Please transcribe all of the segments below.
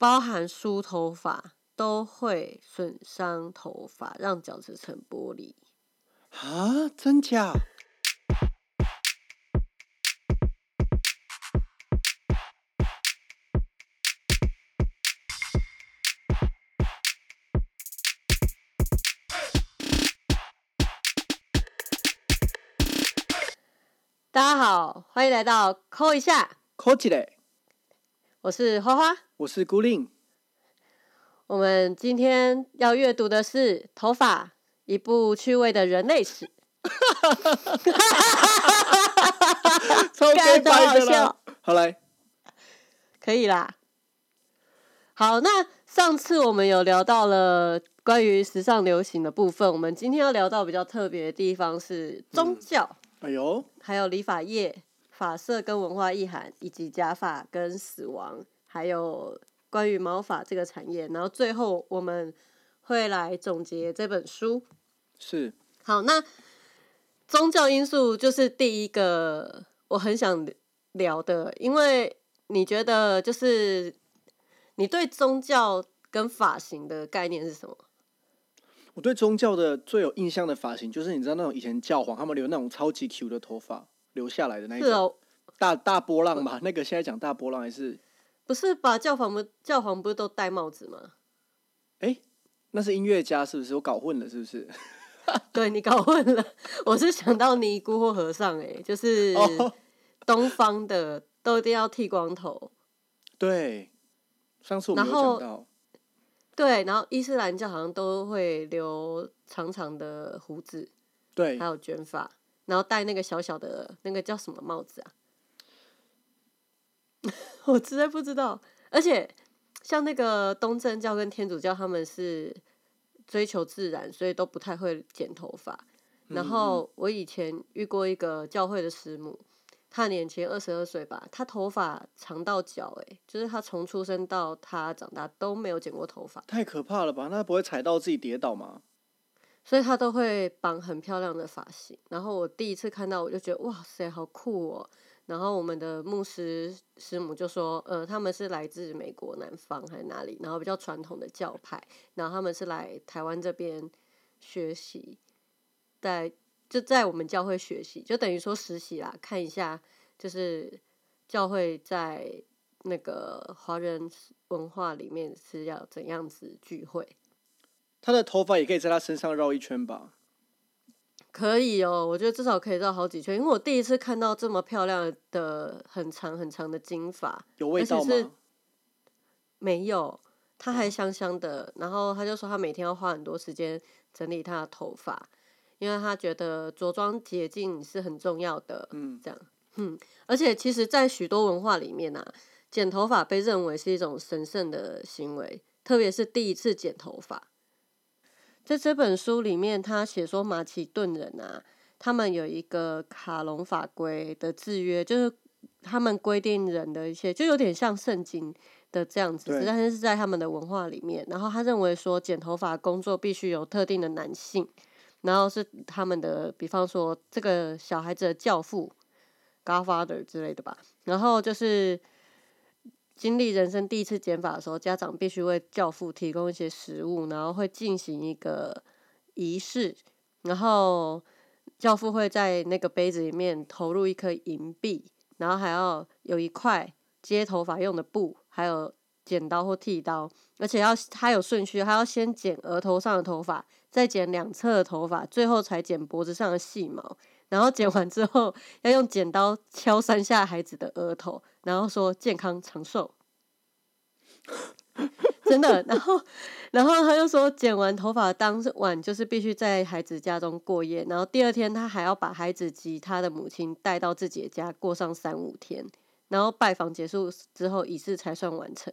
包含梳头发都会损伤头发，让角质层剥离。啊，真假？大家好，欢迎来到抠一下，科技嘞，我是花花。我是孤令。我们今天要阅读的是《头发》，一部趣味的人类史。超干得好白的啦笑。好来，可以啦。好，那上次我们有聊到了关于时尚流行的部分，我们今天要聊到比较特别的地方是宗教，哎呦，还有理发业、发色跟文化意涵，以及假发跟死亡，还有关于毛发这个产业。然后最后我们会来总结这本书。是好，那宗教因素就是第一个我很想聊的，因为你觉得就是你对宗教跟发型的概念是什么？我对宗教的最有印象的发型，就是你知道那种以前教皇他们留那种超级 Q 的头发留下来的那一种哦，大大波浪吧？那个现在讲大波浪还是不是吧？教皇不教皇不是都戴帽子吗？哎、那是音乐家是不是？我搞混了是不是？对你搞混了，我是想到尼姑或和尚、欸，就是哦东方的都一定要剃光头。对，上次我们有讲到，对，然后伊斯兰教好像都会留长长的胡子，对还，有卷发，然后戴那个小小的那个叫什么帽子啊？我实在不知道。而且像那个东正教跟天主教，他们是追求自然，所以都不太会剪头发。然后我以前遇过一个教会的师母，她年轻二十二岁吧，她头发长到脚、欸，就是她从出生到她长大都没有剪过头发。太可怕了吧？那不会踩到自己跌倒吗？所以他都会绑很漂亮的发型。然后我第一次看到，我就觉得哇塞，好酷哦！然后我们的牧师师母就说，呃，他们是来自美国南方还是哪里，然后比较传统的教派，然后他们是来台湾这边学习，在就在我们教会学习，就等于说实习啦，看一下就是教会在那个华人文化里面是要怎样子聚会。他的头发也可以在他身上绕一圈吧？可以哦，我觉得至少可以绕好几圈，因为我第一次看到这么漂亮的很长很长的金发，有味道吗？没有，他还香香的。然后他就说他每天要花很多时间整理他的头发，因为他觉得着装洁净是很重要的。嗯，这样，嗯，而且其实，在许多文化里面啊，剪头发被认为是一种神圣的行为，特别是第一次剪头发。在这本书里面，他写说马其顿人啊，他们有一个卡隆法规的制约，就是他们规定人的一些，就有点像圣经的这样子，对但是是在他们的文化里面。然后他认为说，剪头发工作必须有特定的男性，然后是他们的，比方说这个小孩子的教父 （godfather） 之类的吧。然后就是经历人生第一次剪发的时候，家长必须为教父提供一些食物，然后会进行一个仪式，然后教父会在那个杯子里面投入一颗银币，然后还要有一块接头发用的布，还有剪刀或剃刀，而且要他有顺序，他要先剪额头上的头发，再剪两侧的头发，最后才剪脖子上的细毛。然后剪完之后，要用剪刀敲三下孩子的额头，然后说健康长寿。真的，然后，然后他就说，剪完头发当晚就是必须在孩子家中过夜，然后第二天他还要把孩子及他的母亲带到自己的家过上三五天，然后拜访结束之后，仪式才算完成。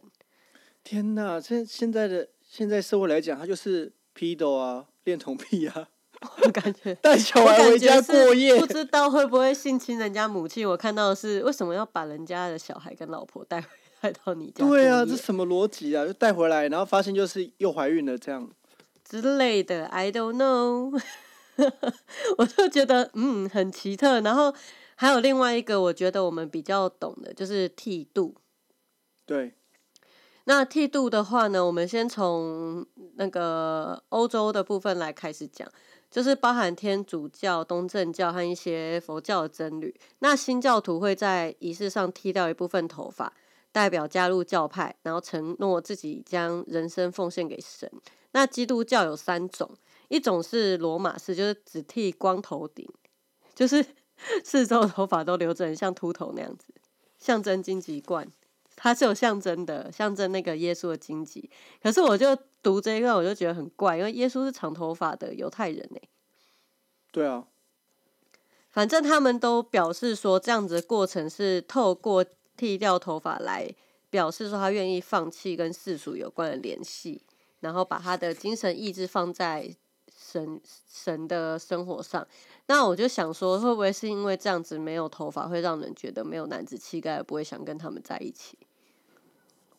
天哪！现现在的现在社会来讲，他就是批斗啊，恋童癖啊，我感觉 带小孩回家过夜不。知道会不会性侵人家母亲。我看到的是为什么要把人家的小孩跟老婆带回来到你家？对啊，这什么逻辑啊？就带回来，然后发现就是又怀孕了，这样。之类的，I don't know。我就觉得嗯很奇特，然后还有另外一个我觉得我们比较懂的就是剃度。对，那剃度的话呢，我们先从那个欧洲的部分来开始讲，就是包含天主教、东正教和一些佛教的僧侣。那新教徒会在仪式上剃掉一部分头发，代表加入教派，然后承诺自己将人生奉献给神。那基督教有三种，一种是罗马式，就是只剃光头顶，就是 四周头发都留着，像秃头那样子，象征荆棘冠。它是有象征的，象征那个耶稣的荆棘。可是我就读这一段，我就觉得很怪，因为耶稣是长头发的犹太人呢。对啊，反正他们都表示说，这样子的过程是透过剃掉头发来表示说他愿意放弃跟世俗有关的联系，然后把他的精神意志放在神神的生活上。那我就想说，会不会是因为这样子没有头发会让人觉得没有男子气概，不会想跟他们在一起？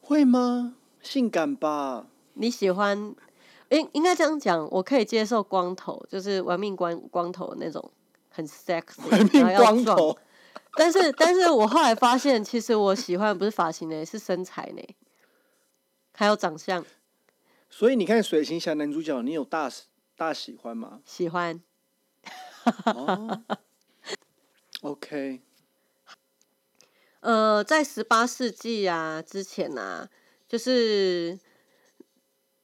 会吗？性感吧？你喜欢？应应该这样讲，我可以接受光头，就是玩命光光头那种，很 sexy，玩命。光头，但是，但是我后来发现，其实我喜欢不是发型呢，是身材呢，还有长相。所以你看《水行侠》男主角，你有大大喜欢吗？喜欢。哦，OK，呃，在十八世纪啊之前啊，就是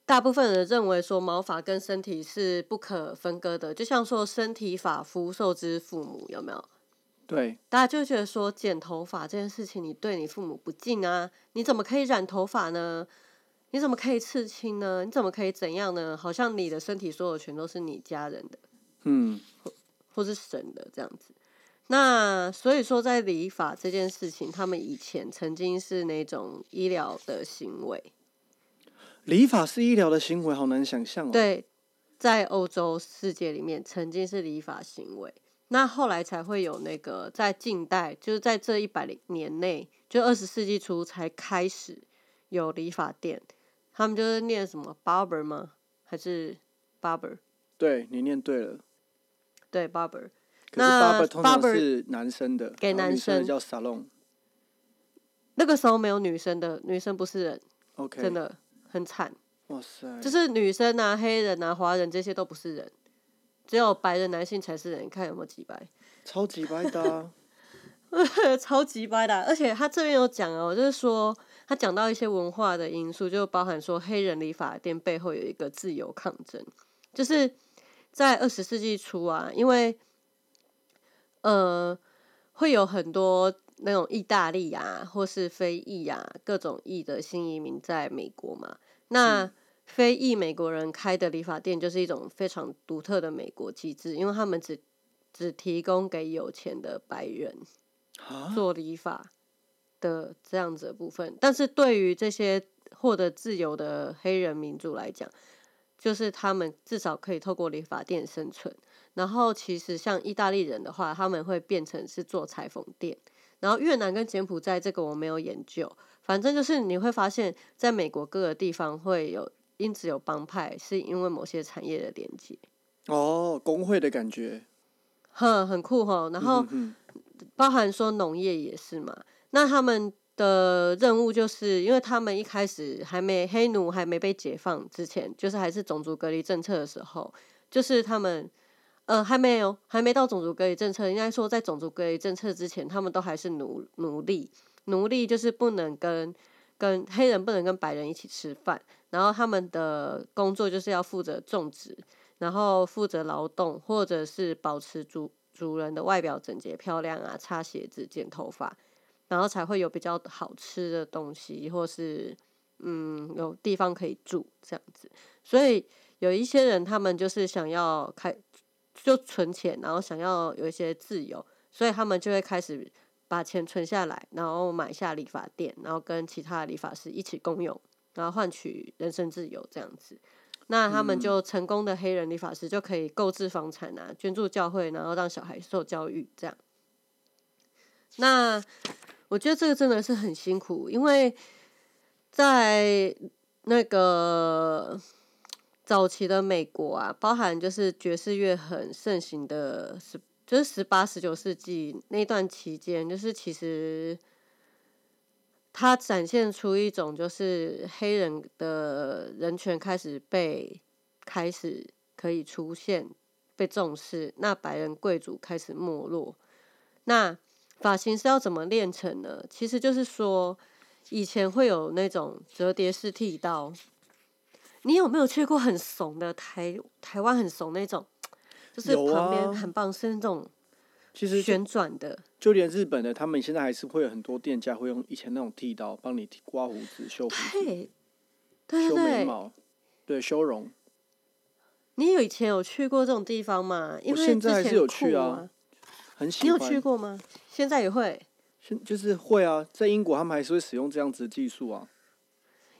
大部分人认为说毛发跟身体是不可分割的，就像说身体发肤受之父母，有没有？对，大家就觉得说剪头发这件事情，你对你父母不敬啊？你怎么可以染头发呢？你怎么可以刺青呢？你怎么可以怎样呢？好像你的身体所有权都是你家人的。嗯，或是神的这样子。那所以说，在理法这件事情，他们以前曾经是那种医疗的行为。理法是医疗的行为，好难想象哦。，对，在欧洲世界里面，曾经是理法行为。那后来才会有那个，在近代，就是在这一百年内，就二十世纪初才开始有理发店。他们就是念什么 barber 吗？还是 barber？对你念对了。对 barber。那 barber 通常是男生的，给男生叫 salon。那个时候没有女生的，女生不是人，OK，真，的很惨。哇塞，就是女生啊、黑人啊、华人这些都不是人，只有白人男性才是人。你看有没有几白？超级白的啊、超级白的啊、而且他这边有讲哦，就是说他讲到一些文化的因素，就包含说黑人理发店背后有一个自由抗争，就是在二十世纪初啊，因为呃会有很多那种意大利啊，或是非裔啊各种裔的新移民在美国嘛，那。非裔美国人开的理发店就是一种非常独特的美国机制，因为他们只只提供给有钱的白人啊，做理发的这样子的部分，但是对于这些获得自由的黑人民族来讲，就是他们至少可以透过理发店生存。然后其实像意大利人的话，他们会变成是做裁缝店。然后越南跟柬埔寨这个我没有研究，反正就是你会发现在美国各个地方会有因此有帮派，是因为某些产业的连接，哦，工会的感觉。哼，很酷哈。然后嗯包含说农业也是嘛。那他们的任务就是，因为他们一开始还没黑奴还没被解放之前，就是还是种族隔离政策的时候，就是他们呃还没有还没到种族隔离政策，应该说在种族隔离政策之前，他们都还是奴奴隶，奴隶就是不能跟跟黑人不能跟白人一起吃饭，然后他们的工作就是要负责种植，然后负责劳动，或者是保持主主人的外表整洁漂亮啊，擦鞋子、剪头发，然后才会有比较好吃的东西，或是嗯有地方可以住这样子。所以有一些人他们就是想要开就存钱，然后想要有一些自由，所以他们就会开始把钱存下来，然后买下理发店，然后跟其他的理发师一起共用，然后换取人身自由这样子。那他们就成功的黑人理发师就可以购置房产啊，捐助教会，然后让小孩受教育这样。那我觉得这个真的是很辛苦，因为在那个早期的美国啊，包含就是爵士乐很盛行的十，就是十八、十九世纪那段期间，就是其实它展现出一种就是黑人的人权开始被开始可以出现被重视，那白人贵族开始没落。那发型是要怎么练成呢？其实就是说，以前会有那种折叠式剃刀。你有没有去过很怂的台台湾很怂那种？就是旁边啊很棒，是那种其实旋转的。就连日本的，他们现在还是会有很多店家会用以前那种剃刀帮你剃刮胡子、修胡子、对，对修对对，眉毛，对，修容。你有以前有去过这种地方吗？因我为现在还是有去啊很喜欢你有。去过吗？现在也会，现就是会啊，在英国他们还是会使用这样子的技术啊。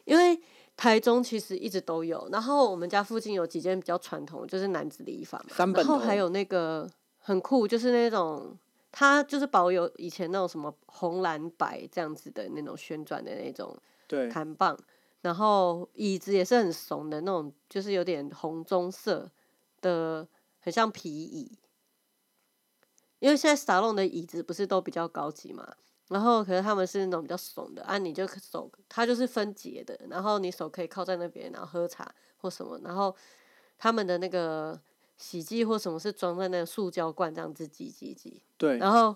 因为台中其实一直都有，然后我们家附近有几间比较传统，就是男子理发嘛，三本然后还有那个很酷，就是那种它就是保有以前那种什么红蓝白这样子的那种旋转的那种对，弹棒，然后椅子也是很怂的那种，就是有点红棕色的，很像皮椅。因为现在沙龙的椅子不是都比较高级嘛，然后可是他们是那种比较怂的啊，你就手它就是分节的，然后你手可以靠在那边，然后喝茶或什么，然后他们的那个洗剂或什么是装在那个塑胶罐这样子挤挤挤，对，然后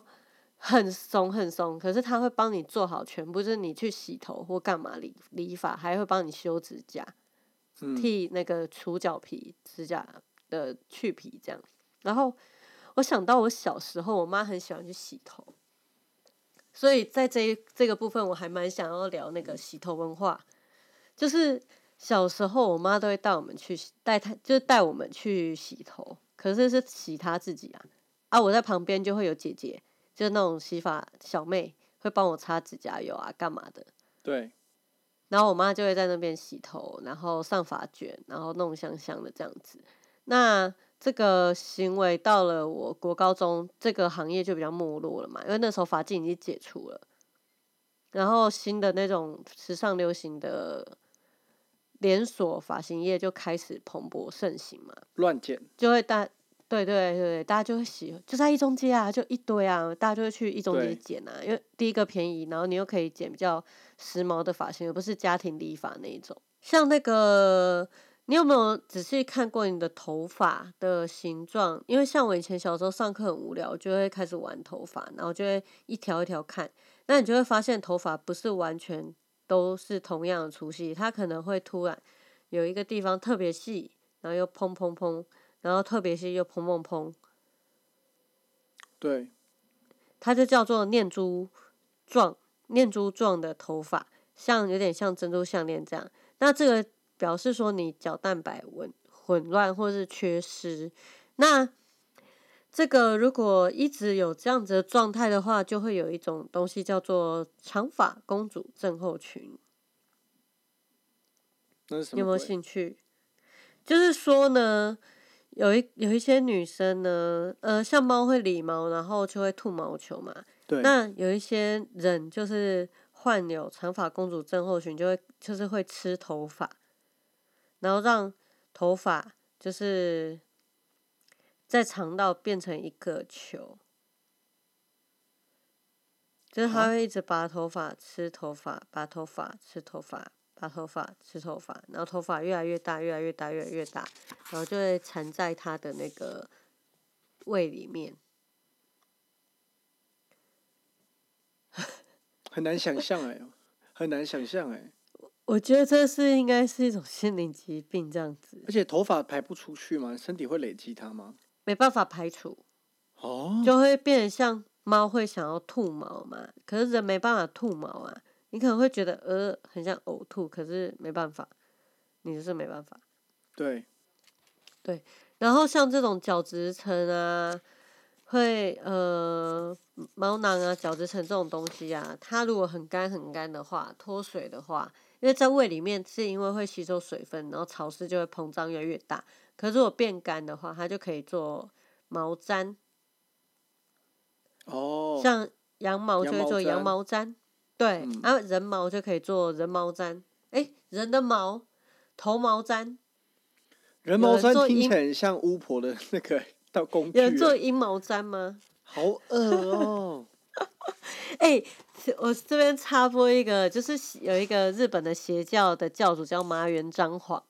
很怂很怂，可是他会帮你做好全部，就是你去洗头或干嘛理理发，还会帮你修指甲，嗯，剃那个除角皮、指甲的去皮这样。然后我想到我小时候，我妈很喜欢去洗头，所以在这一这个部分，我还蛮想要聊那个洗头文化，就是。小时候，我妈都会带我们去洗带她，就是带我们去洗头，可是是洗她自己啊，啊，我在旁边就会有姐姐，就是那种洗发小妹，会帮我擦指甲油啊，干嘛的。对，然后我妈就会在那边洗头，然后上发卷，然后弄香香的这样子。那这个行为到了我国高中，这个行业就比较没落了嘛，因为那时候发髻已经解除了，然后新的那种时尚流行的连锁发型业就开始蓬勃盛行嘛。乱剪，就会大，对对对，大家就会喜，就在一中街啊，就一堆啊，大家就会去一中街剪啊，因为第一个便宜，然后你又可以剪比较时髦的发型，而不是家庭理发那一种。像那个，你有没有仔细看过你的头发的形状？因为像我以前小时候上课很无聊，就会开始玩头发，然后就会一条一条看，那你就会发现头发不是完全都是同样的粗细，它可能会突然有一个地方特别细，然后又砰砰砰，然后特别细又砰砰砰，对，它就叫做念珠状、念珠状的头发，像有点像珍珠项链这样。那这个表示说你角蛋白混混乱或是缺失。那这个如果一直有这样子的状态的话，就会有一种东西叫做长发公主症候群。你有没有？兴趣？就是说呢，有一有一些女生呢，呃，像猫会理毛，然后就会吐毛球嘛。对，那有一些人就是患有长发公主症候群，就会就是会吃头发，然后让头发就是在肠道变成一个球，就是他啊会一直拔头发、吃头发、拔头发、吃头发、拔头发、吃头发，然后头发越来越大、越来越大、越来越大，然后就会缠在他的那个胃里面。很难想象哎，很难想象哎，我觉得这是应该是一种心灵疾病，这样子而且头发排不出去吗？身体会累积它吗？没办法排除，哦，就会变得像猫会想要吐毛嘛，可是人没办法吐毛啊。你可能会觉得呃很像呕吐，可是没办法，你就是没办法。对，然后像这种角质层啊，会呃毛囊啊、角质层这种东西啊，它如果很干很干的话，脱水的话，因为在胃里面是因为会吸收水分，然后潮湿就会膨胀越来越大。可是如果变干的话，它就可以做毛毡，哦，像羊毛就会做羊毛毡，对，嗯然后人毛就可以做人毛毡，诶，人的毛头毛毡，人毛毡听起来很像巫婆的那个到工具有人做欸，阴毛毡吗？好恶哦。哎、我这边插播一个，就是有一个日本的邪教的教主叫麻原彰晃，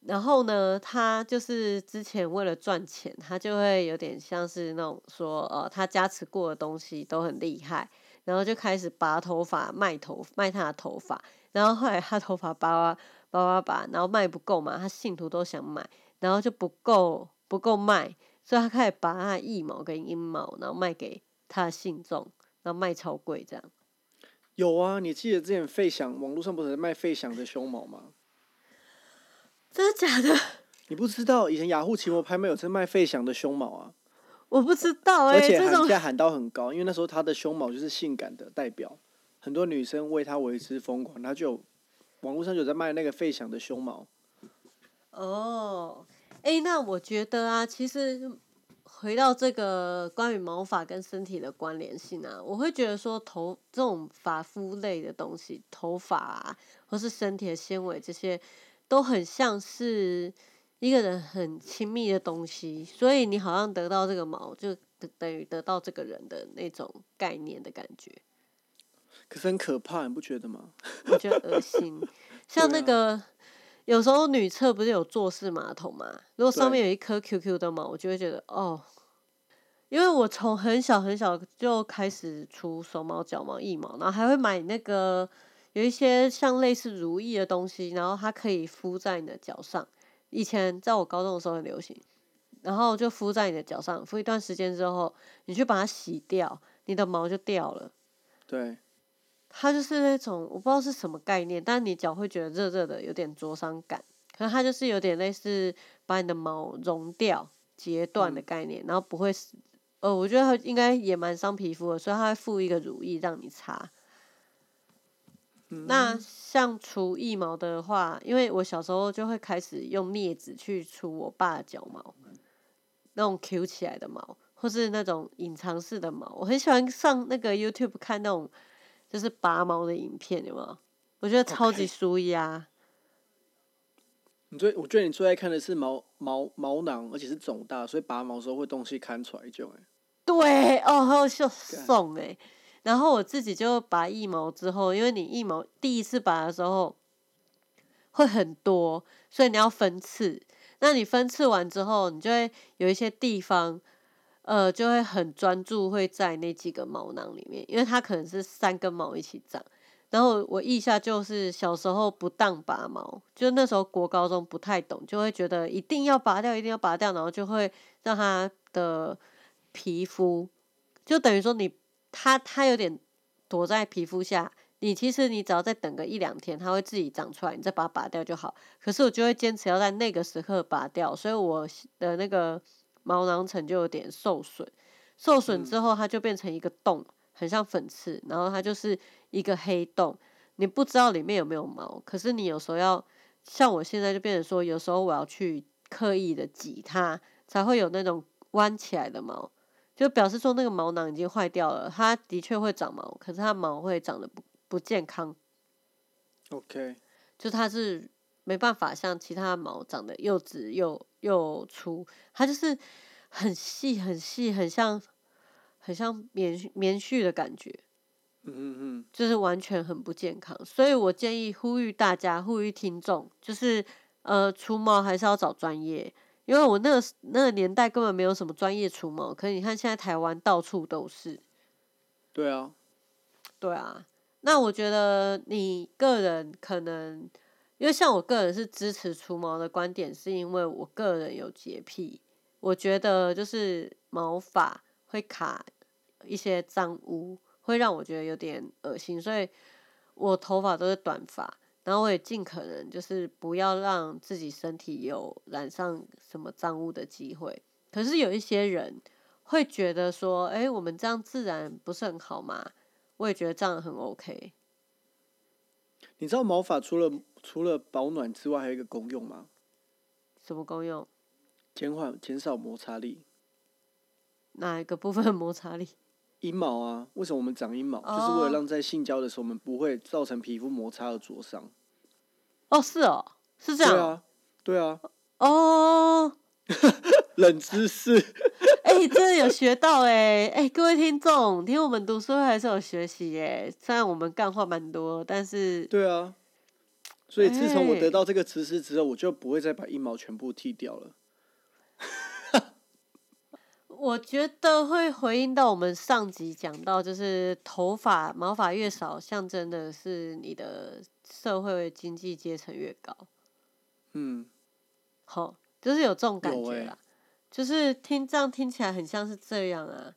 然后呢，他就是之前为了赚钱，他就会有点像是那种说，呃，他加持过的东西都很厉害，然后就开始拔头发卖头卖他的头发，然后后来他头发拔拔拔拔拔，然后卖不够嘛，他信徒都想买，然后就不够不够卖，所以他开始拔他的腋毛跟阴毛，然后卖给他的信众，然后卖超贵这样。有啊，你记得之前费翔网络上不是卖费翔的胸毛吗？真的假的？你不知道以前雅虎奇摩拍卖有在卖费翔的胸毛啊，我不知道哎、而且喊价喊到很高，因为那时候他的胸毛就是性感的代表，很多女生为他为之疯狂，他就网络上就有在卖那个费翔的胸毛。哦，哎、那我觉得啊，其实回到这个关于毛发跟身体的关联性啊，我会觉得说头这种发肤类的东西，头发啊，或是身体的纤维这些，都很像是一个人很亲密的东西，所以你好像得到这个毛，就等等于得到这个人的那种概念的感觉。可是很可怕，你不觉得吗？我觉得恶心。像那个、有时候女厕不是有坐式马桶嘛？如果上面有一颗 QQ 的毛，我就会觉得哦，因为我从很小很小就开始除手毛、脚毛、腋毛，然后还会买那个有一些像类似如意的东西，然后它可以敷在你的脚上。以前在我高中的时候很流行，然后就敷在你的脚上，敷一段时间之后，你去把它洗掉，你的毛就掉了。对，它就是那种我不知道是什么概念，但你脚会觉得热热的，有点灼伤感。可是它就是有点类似把你的毛溶掉、截断的概念，然后不会死。呃，我觉得它应该也蛮伤皮肤的，所以它会附一个乳液让你擦。那像除腋毛的话，因为我小时候就会开始用镊子去除我爸的脚毛，那种 Q 起来的毛，或是那种隐藏式的毛。我很喜欢上那个 YouTube 看那种就是拔毛的影片，有没有？我觉得超级舒压。你最我觉得你最爱看的是毛毛毛囊，而且是肿大，所以拔毛的时候会东西看出来就哎。对哦，还有送送哎，然后我自己就拔腋毛之后，因为你腋毛第一次拔的时候会很多，所以你要分次。那你分次完之后，你就会有一些地方，呃，就会很专注会在那几个毛囊里面，因为它可能是三根毛一起长。然后我腋下就是小时候不当拔毛，就那时候国高中不太懂，就会觉得一定要拔掉，一定要拔掉，然后就会让它的皮肤，就等于说你它它有点躲在皮肤下，你其实你只要再等个一两天，它会自己长出来，你再把它拔掉就好。可是我就会坚持要在那个时刻拔掉，所以我的那个毛囊层就有点受损，受损之后它就变成一个洞，很像粉刺，然后它就是一个黑洞，你不知道里面有没有毛，可是你有时候要像我现在就变成说，有时候我要去刻意的挤它，才会有那种弯起来的毛。就表示说那个毛囊已经坏掉了，它的确会长毛，可是它毛会长得不不健康，OK，就它是没办法像其他的毛长得又直又又粗，它就是很细很细，很像很像棉絮棉絮的感觉，嗯嗯嗯，就是完全很不健康。所以我建议呼吁大家，呼吁听众，就是呃除毛还是要找专业。因为我那个那个年代根本没有什么专业除毛，可是你看现在台湾到处都是，对啊，对啊，那我觉得你个人可能，因为像我个人是支持除毛的观点，是因为我个人有洁癖，我觉得就是毛发会卡一些脏污，会让我觉得有点恶心，所以我头发都是短发，然后我也尽可能就是不要让自己身体有染上什么脏污的机会。可是有一些人会觉得说，哎、我们这样自然不是很好吗？我也觉得这样很 OK。你知道毛发除了除了保暖之外，还有一个功用吗？什么功用？减缓减少摩擦力。哪一个部分的摩擦力？阴毛啊，为什么我们长阴毛？就是为哦了让在性交的时候，我们不会造成皮肤摩擦而灼伤。哦，是哦，是这样哦。对啊，对啊，哦，冷知识。哎、哎、真的有学到哎、哎、各位听众，听我们读书会还是有学习哎、虽然我们干话蛮多，但是对啊，所以自从我哎得到这个知识之后，我就不会再把阴毛全部剃掉了。我觉得会回应到我们上集讲到，就是头发毛发越少，象征的是你的社会经济阶层越高。嗯，好，就是有这种感觉啦。就是听这样听起来很像是这样啊。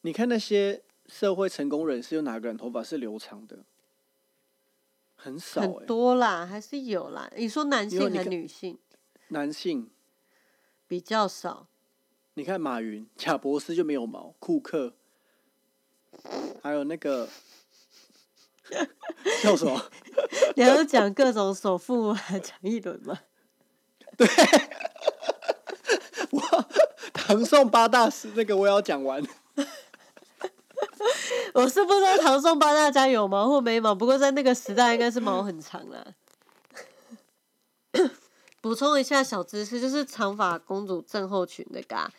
你看那些社会成功人士，有哪个人头发是留长的？很少哎、很多啦，还是有啦。你说男性还因为你看女性男性，比较少？你看马云、贾博士就没有毛，库克，还有那个叫什么？你要讲各种首富讲一轮吗？对，我唐宋八大师那个我也要讲完。我是不知道唐宋八大家有毛或没毛，不过在那个时代应该是毛很长啦。补充一下小知识，就是长发公主症候群那个、啊，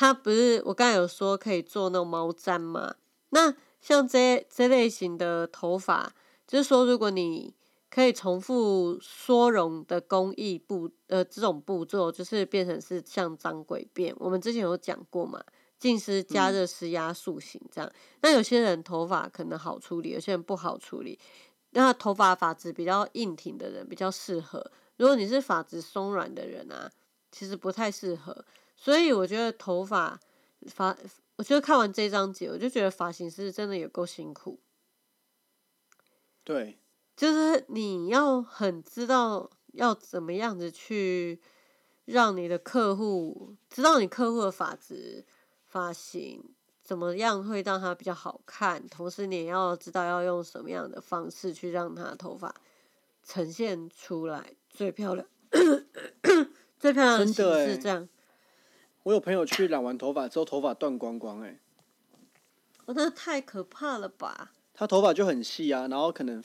它不是我刚才有说可以做那种毛毡嘛？那像这这类型的头发，就是说如果你可以重复缩绒的工艺步呃这种步骤，就是变成是像张鬼辫，我们之前有讲过嘛，浸湿、加热、施压、塑形这样。那有些人头发可能好处理，有些人不好处理。那头发发质比较硬挺的人比较适合，如果你是发质松软的人啊，其实不太适合。所以我觉得头发发，我觉得看完这章节，我就觉得发型师真的有够辛苦。对，就是你要很知道要怎么样子去让你的客户知道你客户的发质、发型怎么样会让他比较好看，同时你也要知道要用什么样的方式去让他头发呈现出来最漂亮、最漂亮的形式。这样，我有朋友去染完头发之后，头发断光光、哎，我，那太可怕了吧？他头发就很细啊，然后可能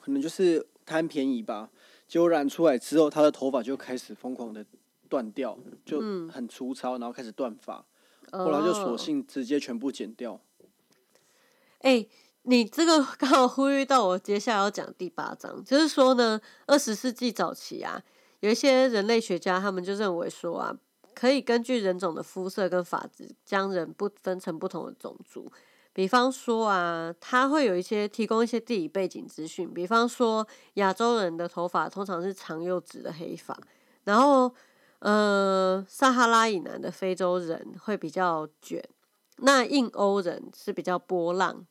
可能就是贪便宜吧，结果染出来之后，他的头发就开始疯狂的断掉，就嗯很粗糙，然后开始断发，后来就索哦性直接全部剪掉。哎、你这个刚好呼吁到我接下来要讲第八章，就是说呢，二十世纪早期啊，有一些人类学家他们就认为说啊，可以根据人种的肤色跟发质，将人不分成不同的种族。比方说啊，他会有一些提供一些地理背景资讯，比方说亚洲人的头发通常是长又直的黑发，然后呃，撒哈拉以南的非洲人会比较卷，那印欧人是比较波浪，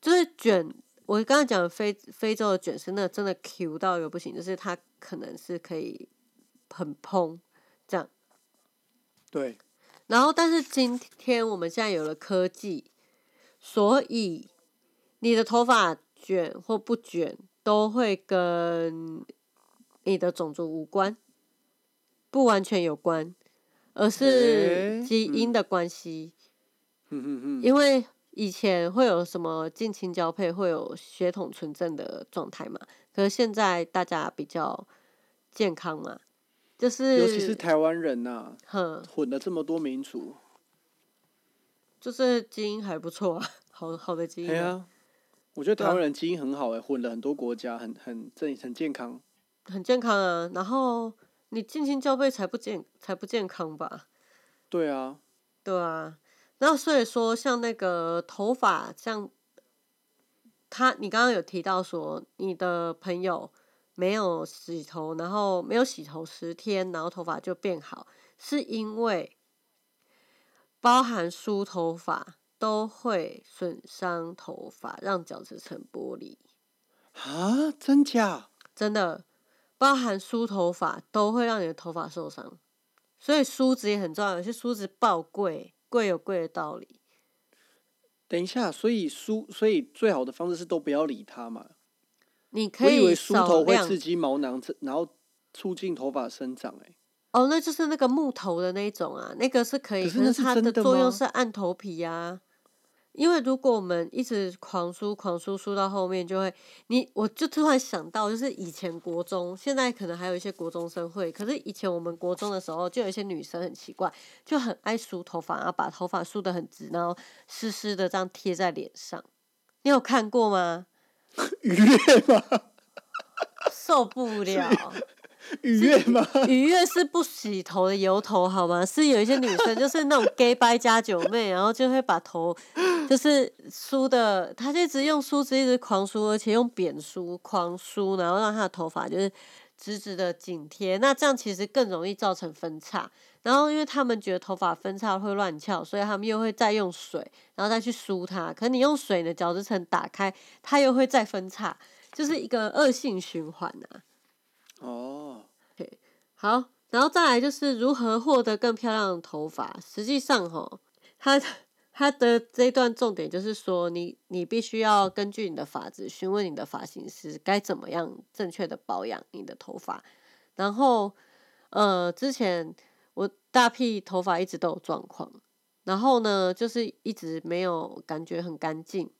就是卷。我刚才讲的非非洲的卷是那真的 Q 到有不行，就是它可能是可以很蓬这样。对，然后，但是今天我们现在有了科技，所以你的头发卷或不卷都会跟你的种族无关，不完全有关，而是基因的关系。嗯嗯嗯，因为以前会有什么近亲交配，会有血统纯正的状态嘛，可是现在大家比较健康嘛，就是尤其是台湾人呐、哼，混了这么多民族，就是基因还不错啊，好好的基因啊、对啊，我觉得台湾人基因很好哎、混了很多国家，很很正很健康。很健康啊。然后你近亲交配才不健才不健康吧？对啊，对啊，那所以说像那个头发，像他你刚刚有提到说你的朋友没有洗头，然后没有洗头十天，然后头发就变好，是因为包含梳头发都会损伤头发，让角质层剥离，啊，真假？真的。包含梳头发都会让你的头发受伤，所以梳子也很重要。有些梳子爆贵，贵有贵的道理。等一下，所以梳，所以最好的方式是都不要理它嘛。你可我以为梳头会刺激毛囊，这然后促进头发生长、欸。哦，那就是那个木头的那一种啊，那个是可以，可是是可是它的的作用是按头皮呀、因为如果我们一直狂梳狂梳梳到后面，就会你我就突然想到，就是以前国中，现在可能还有一些国中生会，可是以前我们国中的时候，就有一些女生很奇怪，就很爱梳头发，然后把头发梳得很直，然后湿湿的这样贴在脸上。你有看过吗？愉悦吗？受不了。愉悦吗？愉悦是不洗头的油头好吗？是有一些女生就是那种 gay 掰加九妹，然后就会把头就是梳的，她就一直用梳子一直狂梳，而且用扁梳狂梳，然后让她的头发就是直直的紧贴。那这样其实更容易造成分叉。然后因为他们觉得头发分叉会乱翘，所以他们又会再用水，然后再去梳它。可你用水呢角质层打开，它又会再分叉，就是一个恶性循环啊。哦，好，然后再来就是如何获得更漂亮的头发。实际上，哈，他他的这一段重点就是说，你你必须要根据你的发质询问你的发型师该怎么样正确的保养你的头发。然后，呃，之前我大屁头发一直都有状况，然后呢，就是一直没有感觉很干净。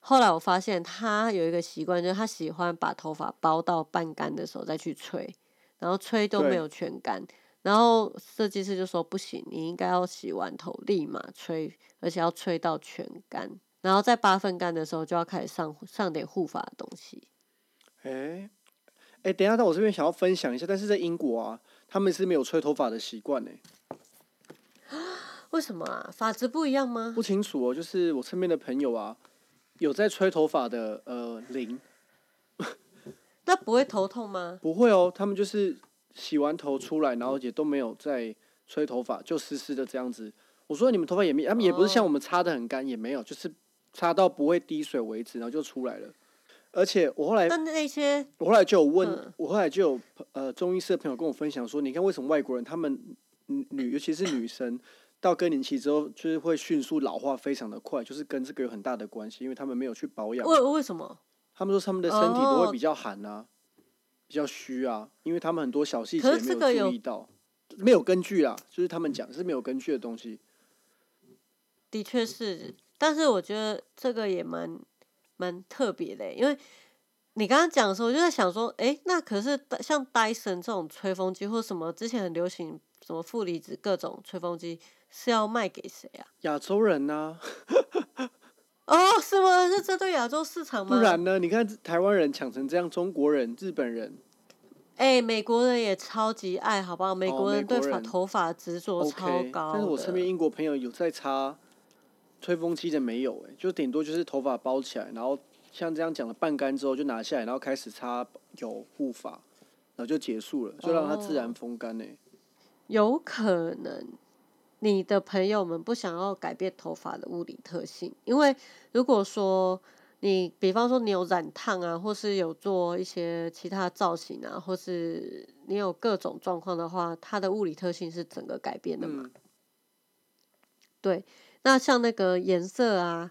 后来我发现他有一个习惯，就是他喜欢把头发包到半干的时候再去吹，然后吹都没有全干。然后设计师就说不行，你应该要洗完头立马吹，而且要吹到全干。然后在八分干的时候就要开始上上点护发的东西。哎哎，等下，在我这边想要分享一下，但是在英国啊，他们是没有吹头发的习惯呢。为什么啊？发质不一样吗？不清楚哦，就是我身边的朋友啊。有在吹头发的，呃，零，那不会头痛吗？不会哦，他们就是洗完头出来，然后也都没有在吹头发，就湿湿的这样子。我说你们头发也没，他们也不是像我们擦的很干，也没有，就是擦到不会滴水为止，然后就出来了。而且我后来，那那些，我后来就有问，我后来就有呃中医师的朋友跟我分享说，你看为什么外国人他们女，尤其是女生。到更年期之后，就是会迅速老化，非常的快，就是跟这个有很大的关系，因为他们没有去保养。为为什么？他们说他们的身体都会比较寒啊，比较虚啊，因为他们很多小细节没有注意到，没有根据啦，就是他们讲是没有根据的东西。的确是，但是我觉得这个也蛮蛮特别的，因为你刚刚讲的时候，我就在想说，哎，那可是像戴森这种吹风机或什么，之前很流行什么负离子各种吹风机。是要卖给谁啊？亚洲人呢？哦，是吗？是针对亚洲市场吗？不然呢？你看台湾人抢成这样，中国人、日本人，哎，美国人也超级爱好不好？美国人对发头发执着超高。但是我身边英国朋友有在擦吹风机的没有？哎，就顶多就是头发包起来，然后像这样讲了半干之后就拿下来，然后开始擦油护发，然后就结束了，就让它自然风干呢。有可能。你的朋友们不想要改变头发的物理特性，因为如果说你，比方说你有染烫啊，或是有做一些其他造型啊，或是你有各种状况的话，它的物理特性是整个改变的嘛？对，那像那个颜色啊，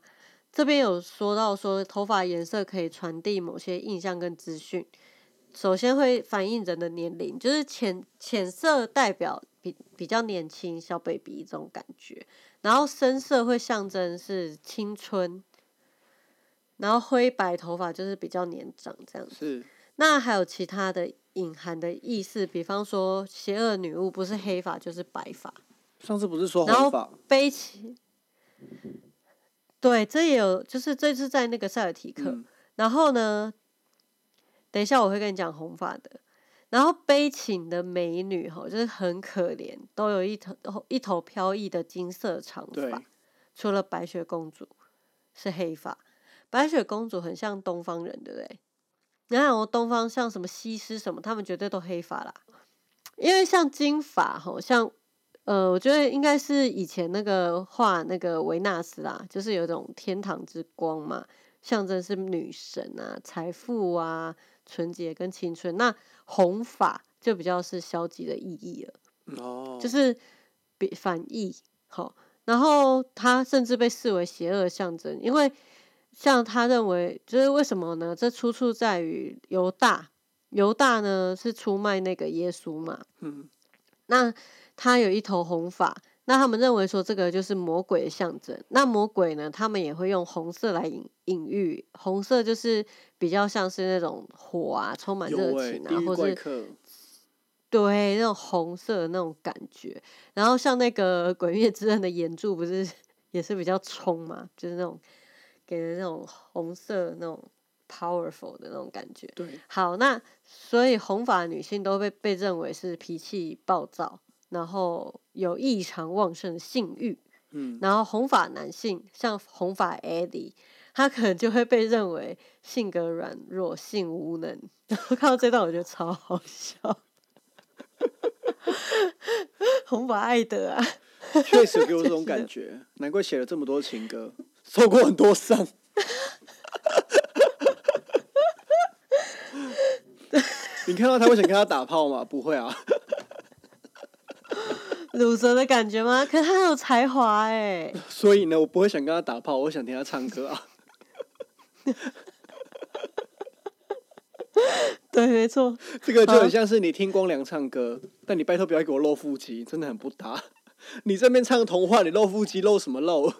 这边有说到说头发颜色可以传递某些印象跟资讯。首先会反映人的年龄，就是浅浅色代表比比较年轻小 baby 这种感觉，然后深色会象征是青春，然后灰白头发就是比较年长这样子。是。那还有其他的隐含的意思，比方说邪恶女巫不是黑发就是白发。上次不是说红发？悲情。对，这也有，就是这是在那个塞尔提克，然后呢？等一下，我会跟你讲红发的。然后悲情的美女哈，就是很可怜，都有一头一头飘逸的金色长发。除了白雪公主是黑发，白雪公主很像东方人，对不对？你看我东方像什么西施什么，他们绝对都黑发啦。因为像金发哈，像呃，我觉得应该是以前那个画那个维纳斯啦，就是有一种天堂之光嘛，象征是女神啊，财富啊。纯洁跟青春，那红发就比较是消极的意义了，哦，就是比反义，好，然后他甚至被视为邪恶象征，因为像他认为，就是为什么呢？这出处在于犹大，犹大呢是出卖那个耶稣嘛，嗯，那他有一头红发，那他们认为说这个就是魔鬼的象征。那魔鬼呢，他们也会用红色来隐隐喻，红色就是比较像是那种火啊，充满热情啊，或是怪客，对那种红色的那种感觉。然后像那个《鬼灭之刃》的眼柱不是也是比较冲嘛，就是那种给人那种红色那种 powerful 的那种感觉。对，好，那所以红发女性都被被认为是脾气暴躁，然后有异常旺盛的性欲。嗯，然后红发男性，像红发 Eddie，他可能就会被认为性格软弱、性无能。然后看到这段，我觉得超好笑。红发艾德啊，确实给我这 种感觉，难怪写了这么多情歌，受过很多伤。你看到他会想跟他打炮吗？不会啊，乳蛇的感觉吗？可是他很有才华哎，所以呢，我不会想跟他打炮，我想听他唱歌啊。对，没错。这个就很像是你听光良唱歌，但你拜托不要给我露腹肌，真的很不搭。你这边唱童话，你露腹肌露什么露？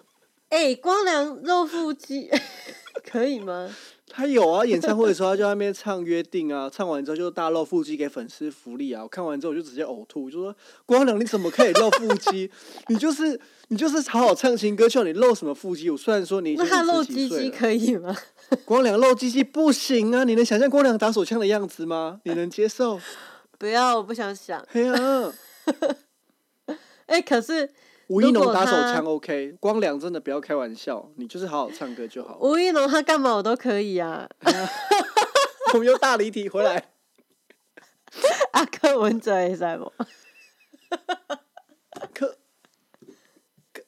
哎、光良露腹肌 可以吗？他有啊，演唱会的时候他就在那边唱《约定》啊，唱完之后就大露腹肌给粉丝福利啊。我看完之后我就直接呕吐，就说光良你怎么可以露腹肌？你就是你就是好好唱情歌，叫你露什么腹肌？我虽然说你那他露鸡鸡可以吗？光良露鸡鸡不行啊！你能想象光良打手枪的样子吗？你能接受？不要，我不想想。哎、可是吴一农打手枪 OK，光良真的不要开玩笑，你就是好好唱歌就好。吴一农他干嘛我都可以啊。我们又大离题回来，啊，柯文哲也在不？可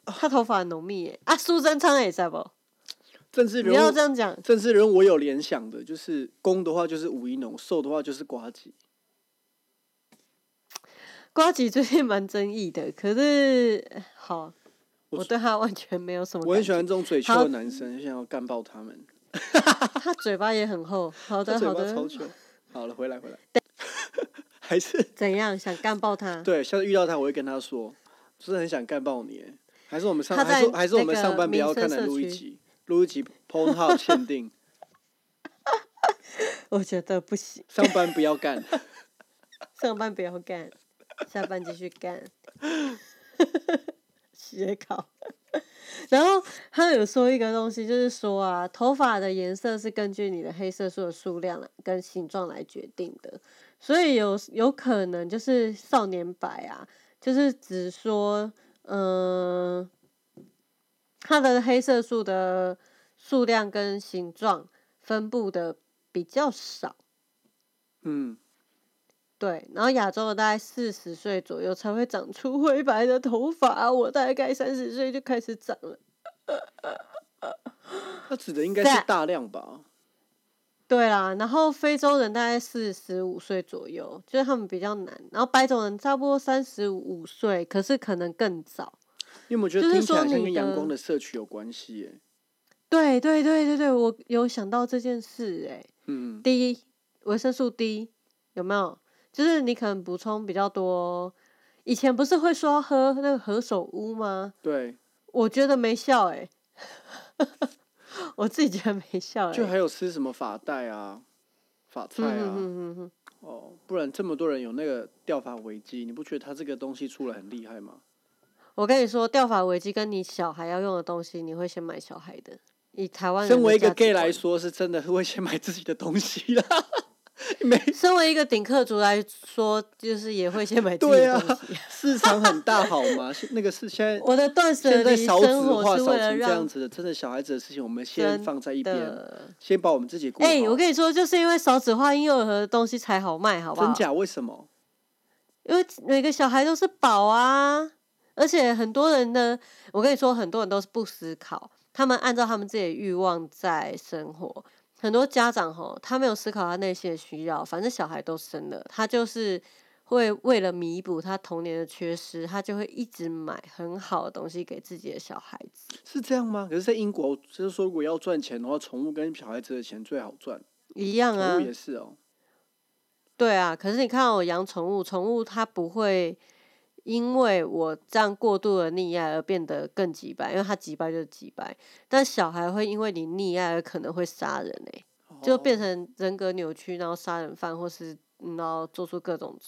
他头发很浓密耶。啊，苏贞昌也在不？政治你要人物，这样讲，政治人物我有联想的，就是攻的话就是吴一农，受的话就是瓜吉。瓜吉最近蛮争议的，可是好，我我对他完全没有什么。我很喜欢，这种嘴臭的男生，就想要干爆他们。他嘴巴也很厚。好他的，好的。好了，回来回来，还是怎样想干爆他？对，下次遇到他我会跟他说，真的很想干爆你耶。还是我们上，他还是还是我们上班不要看来录一集，录一集 p o n h u b 限定，我觉得不行，上班不要干。上班不要干，下班继续干。写考。然后他有说一个东西，就是说啊，头发的颜色是根据你的黑色素的数量跟形状来决定的，所以有有可能就是少年白啊，就是只说，嗯、它的黑色素的数量跟形状分布的比较少。嗯，对，然后亚洲的大概四十岁左右才会长出灰白的头发，我大概三十岁就开始长了。他指的应该是大量吧？对啦，然后非洲人大概四十五岁左右，就是他们比较难，然后白种人差不多三十五岁，可是可能更早。你有没有觉得就是听起来像跟阳光的摄取有关系耶？对对对对对，我有想到这件事诶、嗯，D 维生素 D 有没有？就是你可能补充比较多。以前不是会说喝那个何首乌吗？对，我觉得没效哎、我自己觉得没效诶、就还有吃什么发带啊、发菜嗯啊，哼哼哼哦，不然这么多人有那个掉发危机，你不觉得他这个东西出来很厉害吗？我跟你说，掉发危机跟你小孩要用的东西，你会先买小孩的。以台湾人身为一个 gay 来，说，是真的会先买自己的东西啦。没身为一个顶客族来说，就是也会先买自己对啊的东西。市场很大好吗？那个是现在 我的断舍离生活化，少是为了成这样子的，真的小孩子的事情，我们先放在一边，先把我们自己。哎、我跟你说，就是因为少子化婴幼儿的东西才好卖，好不好？真假？为什么？因为每个小孩都是宝啊，而且很多人呢，我跟你说，很多人都是不思考，他们按照他们自己的欲望在生活。很多家长吼，他没有思考他内心的需要，反正小孩都生了，他就是会为了弥补他童年的缺失，他就会一直买很好的东西给自己的小孩子。是这样吗？可是，在英国，就是说，如果要赚钱的话，宠物跟小孩子的钱最好赚。一样啊宠物，也是哦。对啊。可是你看我养宠物，宠物它不会因为我这样过度的溺爱而变得更急败，因为他急败就是急败，但小孩会因为你溺爱而可能会杀人哎、就变成人格扭曲，然后杀人犯，或是嗯然后做出各种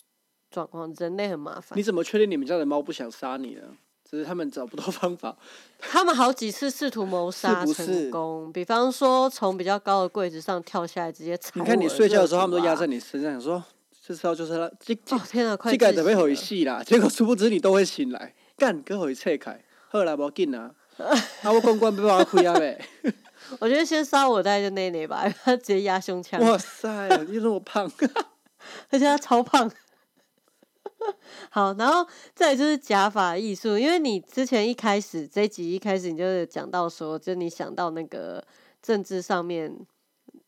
状况，人类很麻烦你。怎么确定你们家的猫不想杀你呢？只是他们找不到 方法。他们好几次试图谋杀成功，比方说从比较高的柜子上跳下来，直接踩你看你睡觉的时候，他们都压在你身上，想说这时候就是他这这哦天哪，快这个准备回了戏啦，结果殊不知你都会醒来，干跟回拆开，好啦，无紧 啊，啊我关关要把我开啊呗，我觉得先杀我大概就内内吧，他直接压胸腔，哇塞，你那么胖，而且他超胖。好，然后再来就是假发艺术，因为你之前一开始这一集一开始你就是讲到说，就你想到那个政治上面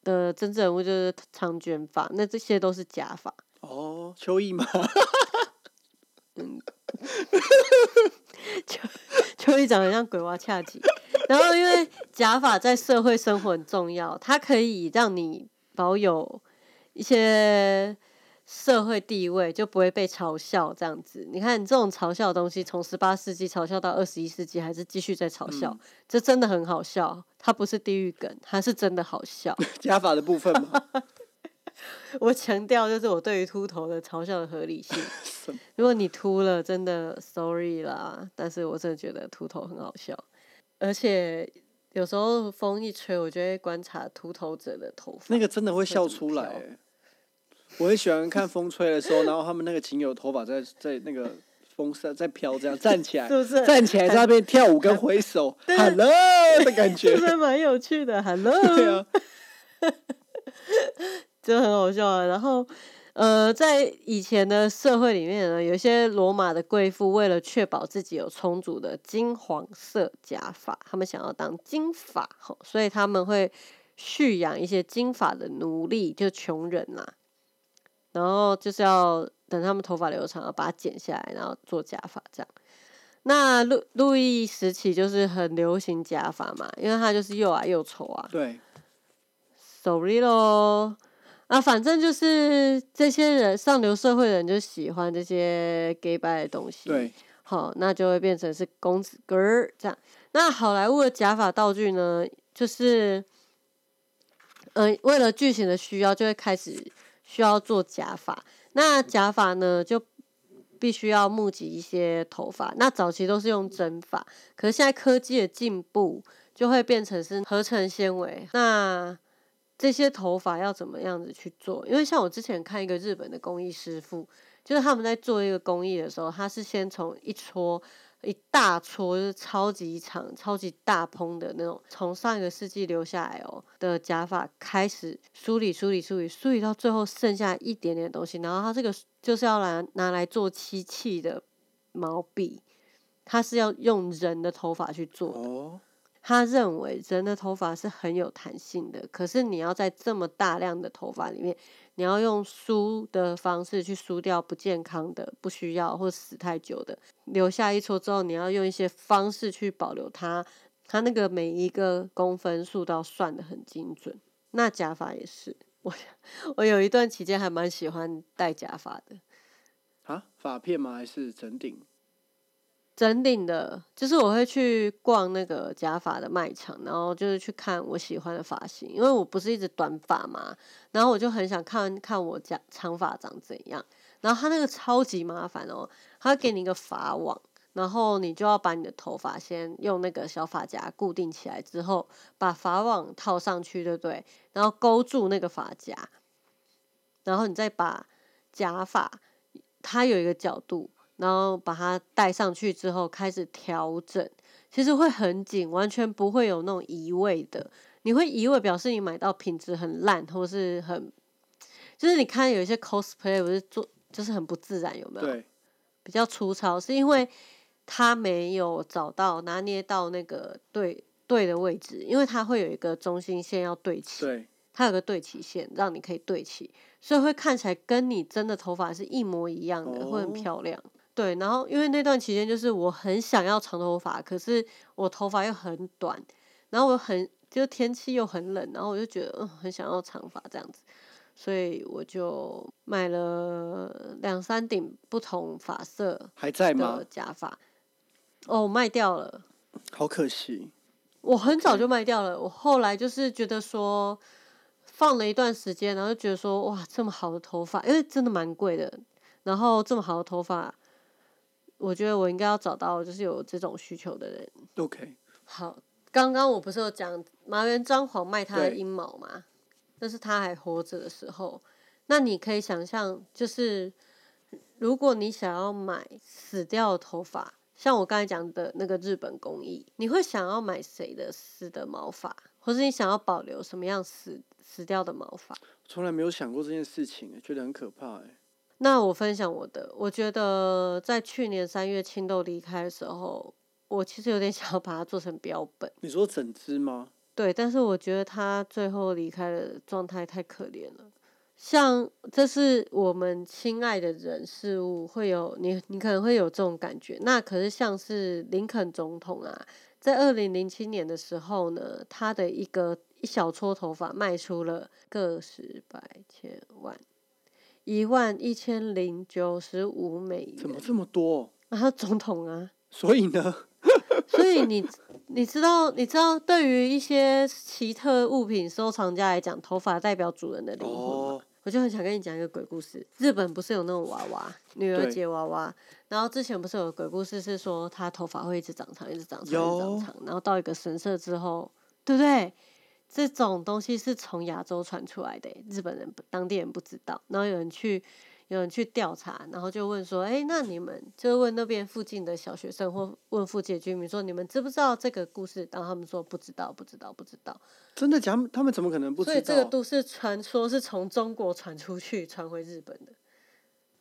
的真正人物就是长卷发，那这些都是假发。哦，秋意吗？秋秋意长得像鬼娃恰吉，然后因为假发在社会生活很重要，它可以让你保有一些社会地位，就不会被嘲笑这样子。你看，你这种嘲笑的东西，从十八世纪嘲笑到二十一世纪，还是继续在嘲笑，这真的很好笑。它不是地狱梗，它是真的好笑。加法的部分嘛，我强调，就是我对于秃头的嘲笑的合理性。如果你秃了，真的 sorry 啦，但是我真的觉得秃头很好笑，而且有时候风一吹，我就会观察秃头者的头发。那个真的会笑出来欸。我很喜欢看风吹的时候，然后他们那个仅有的头发在在那个风扇在飘，这样站起来，是不是站起来在那边跳舞跟挥手，hello 的感觉是不，是蛮有趣的？Hello，对啊，就很好笑啊。然后，呃，在以前的社会里面呢，有一些罗马的贵妇为了确保自己有充足的金黄色假发，他们想要当金发，吼所以他们会蓄养一些金发的奴隶，就穷人啦。然后就是要等他们头发留长，要把它剪下来，然后做假发这样。那路路易时期就是很流行假发嘛，因为他就是又矮又丑啊。对，sorry 咯。啊，反正就是这些人上流社会的人就喜欢这些 gay 拜的东西，对，好，那就会变成是公子哥儿这样。那好莱坞的假发道具呢，就是，嗯、为了剧情的需要，就会开始需要做假发。那假发呢，就必须要募集一些头发。那早期都是用真发，可是现在科技的进步，就会变成是合成纤维。那这些头发要怎么样子去做？因为像我之前看一个日本的工艺师傅，就是他们在做一个工艺的时候，他是先从一撮一大撮，就是超级长、超级大蓬的那种，从上一个世纪留下来哦的假发开始梳理、梳理、梳理，梳理到最后剩下一点点东西，然后他这个就是要拿拿来做漆器的毛笔，他是要用人的头发去做。他认为人的头发是很有弹性的，可是你要在这么大量的头发里面，你要用梳的方式去梳掉不健康的、不需要或死太久的，留下一撮之后，你要用一些方式去保留它，它那个每一个公分数都要算的很精准。那假发也是，我我有一段期间还蛮喜欢戴假发的。啊，发片吗？还是整顶？整顶的，就是我会去逛那个假发的卖场，然后就是去看我喜欢的发型，因为我不是一直短发嘛，然后我就很想看看我假长发长怎样。然后他那个超级麻烦哦，他给你一个发网，然后你就要把你的头发先用那个小发夹固定起来之后，把发网套上去，对不对？然后勾住那个发夹，然后你再把假发，它有一个角度，然后把它戴上去之后开始调整，其实会很紧，完全不会有那种移位的。你会移位，表示你买到品质很烂，或是很，就是你看有一些 cosplay 不是做就是很不自然，有没有？对，比较粗糙，是因为他没有找到拿捏到那个对对的位置，因为它会有一个中心线要对齐，对，它有个对齐线，让你可以对齐，所以会看起来跟你真的头发是一模一样的，会很哦漂亮。对，然后因为那段期间就是我很想要长头发，可是我头发又很短，然后我很就天气又很冷，然后我就觉得嗯很想要长发这样子，所以我就买了两三顶不同发色还在吗的？假发。哦，卖掉了。好可惜。我很早就卖掉了。我后来就是觉得说，放了一段时间，然后就觉得说，哇，这么好的头发，因为真的蛮贵的。然后这么好的头发，我觉得我应该要找到就是有这种需求的人。OK，好，刚刚我不是有讲麻原彰晃卖他的对阴毛吗？那是他还活着的时候。那你可以想象，就是如果你想要买死掉的头发，像我刚才讲的那个日本工艺，你会想要买谁的死的毛发，或是你想要保留什么样死死掉的毛发？从来没有想过这件事情，觉得很可怕哎。那我分享我的，我觉得在去年三月青豆离开的时候，我其实有点 想要把它做成标本。你说整只吗？对，但是我觉得它最后离开的状态太可怜了。像这是我们亲爱的人事物，会有你，你可能会有这种感觉。那可是像是林肯总统啊，在二零零七年的时候呢，他的一个一小撮头发卖出了个十百千万一万一千零九十五美元。怎么这么多？啊，他总统啊，所以呢？所以你你知道你知道，对于一些奇特物品收藏家来讲，头发代表主人的灵魂我就很想跟你讲一个鬼故事。日本不是有那种娃娃，女儿对节娃娃，然后之前不是有鬼故事是说她头发会一直长长，一直长长，一直长长，然后到一个神社之后，对不对？这种东西是从亚洲传出来的欸，日本人不当地人不知道，然后有人去有人去调查，然后就问说，哎，那你们就问那边附近的小学生或问附近的居民说，你们知不知道这个故事？然后他们说不知道，不知道，不知道。真的假？他们怎么可能不知道？所以这个都市传说是从中国传出去，传回日本的。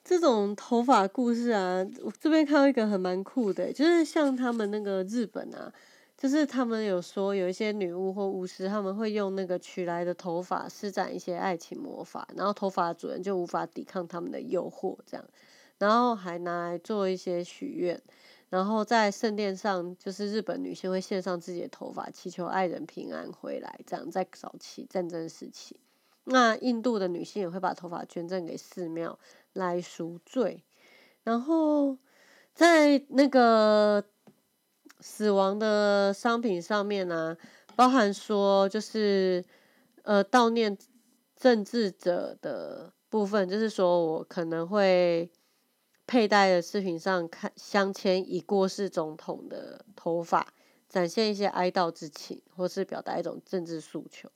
这种头发故事啊，我这边看到一个很蛮酷的，就是像他们那个日本啊，就是他们有说有一些女巫或巫师，他们会用那个取来的头发施展一些爱情魔法，然后头发的主人就无法抵抗他们的诱惑，这样，然后还拿来做一些许愿，然后在圣殿上，就是日本女性会献上自己的头发，祈求爱人平安回来。这样在早期战争时期，那印度的女性也会把头发捐赠给寺庙来赎罪。然后在那个死亡的商品上面呢、包含说就是呃悼念政治者的部分，就是说我可能会佩戴的饰品上看镶嵌已过世总统的头发，展现一些哀悼之情，或是表达一种政治诉求。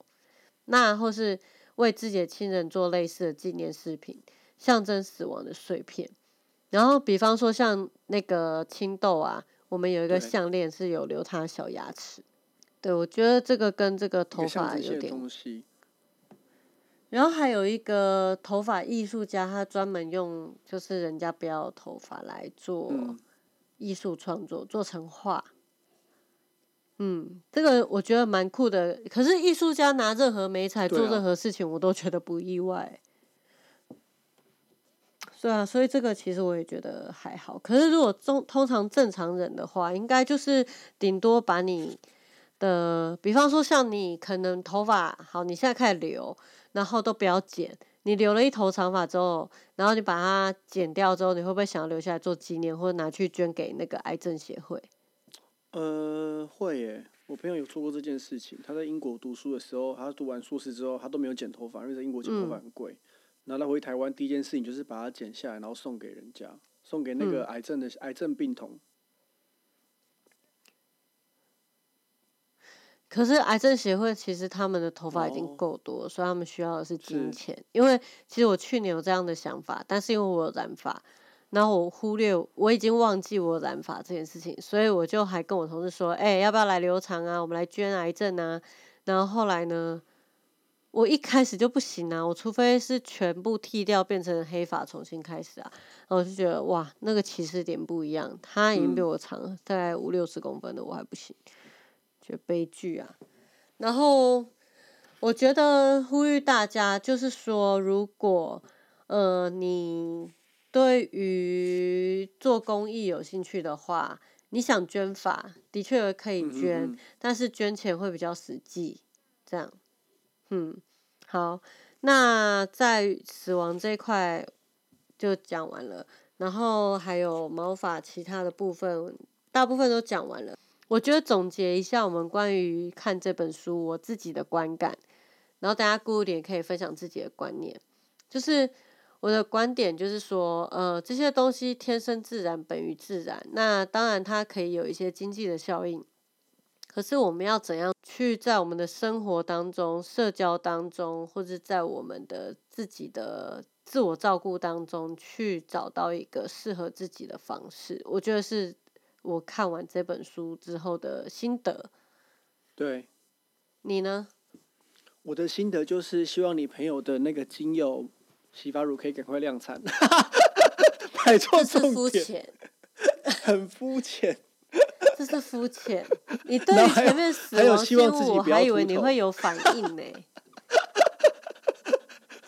那或是为自己的亲人做类似的纪念饰品，象征死亡的碎片。然后，比方说像那个青豆啊，我们有一个项链是有留他的小牙齿。对，我觉得这个跟这个头发有点东西，然后还有一个头发艺术家，他专门用就是人家不要头发来做嗯艺术创作，做成画。嗯，这个我觉得蛮酷的。可是艺术家拿任何媒材做任何事情，我都觉得不意外。对啊，所以这个其实我也觉得还好。可是如果通通常正常人的话，应该就是顶多把你的，比方说像你可能头发好，你现在开始留，然后都不要剪。你留了一头长发之后，然后你把它剪掉之后，你会不会想要留下来做纪念，或者拿去捐给那个癌症协会？呃，会耶。我朋友有做过这件事情。他在英国读书的时候，他读完硕士之后，他都没有剪头发，因为在英国剪头发嗯很贵。然后他回台湾第一件事情就是把它剪下来，然后送给人家，送给那个嗯癌症的、癌症病童。可是癌症协会其实他们的头发已经哦够多了，所以他们需要的是金是钱。因为其实我去年有这样的想法，但是因为我有染发，然后我忽略我已经忘记我染发这件事情，所以我就还跟我同事说：“哎、要不要来留长啊？我们来捐癌症啊。”然后后来呢，我一开始就不行啊，我除非是全部剃掉变成黑发重新开始啊。然后我就觉得哇，那个起始点不一样，他已经比嗯我长了大概五六十公分了，我还不行。觉得悲剧啊。然后我觉得呼吁大家，就是说，如果呃你对于做公益有兴趣的话，你想捐发，的确可以嗯嗯捐，嗯但是捐钱会比较实际。这样，嗯，好，那在死亡这一块就讲完了，然后还有毛发其他的部分，大部分都讲完了。我觉得总结一下我们关于看这本书我自己的观感，然后大家顾点可以分享自己的观念。就是我的观点就是说，呃，这些东西天生自然本于自然，那当然它可以有一些经济的效应。可是我们要怎样去在我们的生活当中、社交当中，或者在我们的自己的自我照顾当中，去找到一个适合自己的方式？我觉得是我看完这本书之后的心得。对，你呢？我的心得就是希望你朋友的那个精油洗发乳可以赶快量产。摆错重点，很肤浅。这是肤浅，你对于前面死亡生物，我还以为你会有反应呢。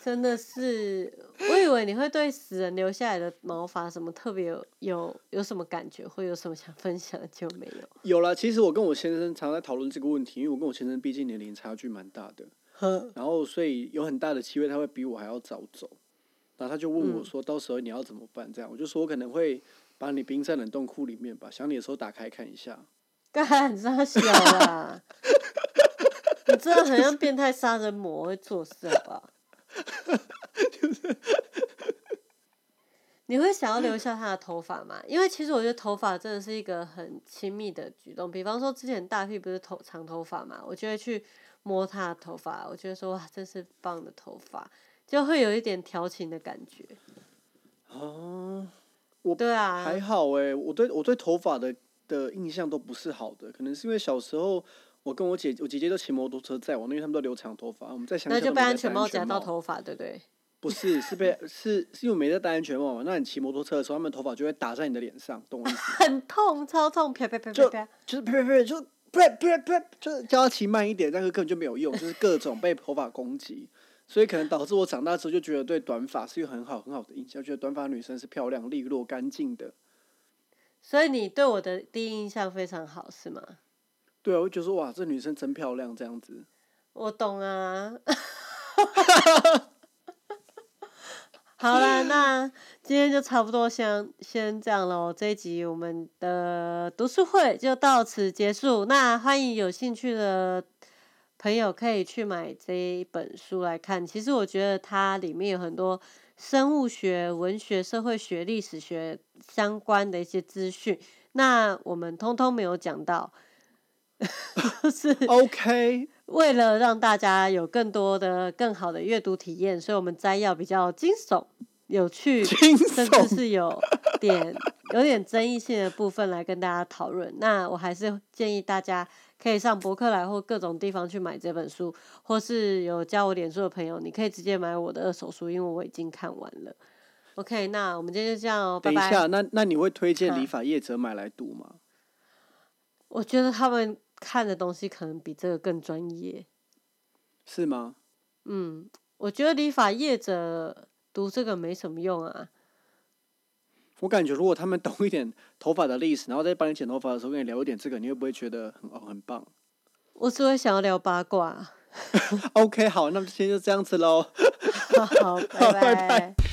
真的是，我以为你会对死人留下来的毛发什么特别有有有什么感觉，会有什么想分享的，就没有。有了，其实我跟我先生常在讨论这个问题，因为我跟我先生毕竟年龄差距蛮大的，然后所以有很大的机会他会比我还要早走，然后他就问我说：“到时候你要怎么办？”这样我就说我可能会。把你冰在冷冻库里面吧，想你的时候打开看一下。干啥小啦？你真的很像变态杀人魔会做事吧？就是，你会想要留下他的头发吗？因为其实我觉得头发真的是一个很亲密的举动。比方说之前大 P 不是头长头发嘛，我就会去摸他的头发，我觉得说哇，真是棒的头发，就会有一点调情的感觉。哦。我对啊，还好哎，我对我对头发的的印象都不是好的，可能是因为小时候我跟我姐我姐姐都骑摩托车载我，因为他们都留长头发，我们在想那就被安全帽夹到头发，对不对？不是，是被是是因为没在戴安全帽嘛？那你骑摩托车的时候，他们头发就会打在你的脸上，懂我意思？很痛，超痛，啪啪啪啪啪，就是啪啪啪，就啪啪啪，就是叫他骑慢一点，但是根本就没有用，就是各种被头发攻击。所以可能导致我长大之后就觉得对短发是一个很好很好的印象，觉得短发女生是漂亮、利落、干净的。所以你对我的第一印象非常好，是吗？对啊，我就说哇，这女生真漂亮，这样子。我懂啊。好了，那今天就差不多先先这样喽。这一集我们的读书会就到此结束。那欢迎有兴趣的。朋友可以去买这一本书来看。其实我觉得它里面有很多生物学、文学、社会学、历史学相关的一些资讯，那我们通通没有讲到。是 OK。为了让大家有更多的、更好的阅读体验，所以我们摘要比较惊悚、有趣，甚至是有点有点争议性的部分来跟大家讨论。那我还是建议大家。可以上博客来或各种地方去买这本书，或是有加我脸书的朋友，你可以直接买我的二手书，因为我已经看完了。OK，那我们今天就这样哦，拜拜。等一下，那那你会推荐理法业者买来读吗？我觉得他们看的东西可能比这个更专业。是吗？嗯，我觉得理法业者读这个没什么用啊。我感觉，如果他们懂一点头发的历史，然后再帮你剪头发的时候跟你聊一点这个，你会不会觉得很哦很棒？我只会想要聊八卦。OK，好，那么今天就这样子喽。好，拜拜。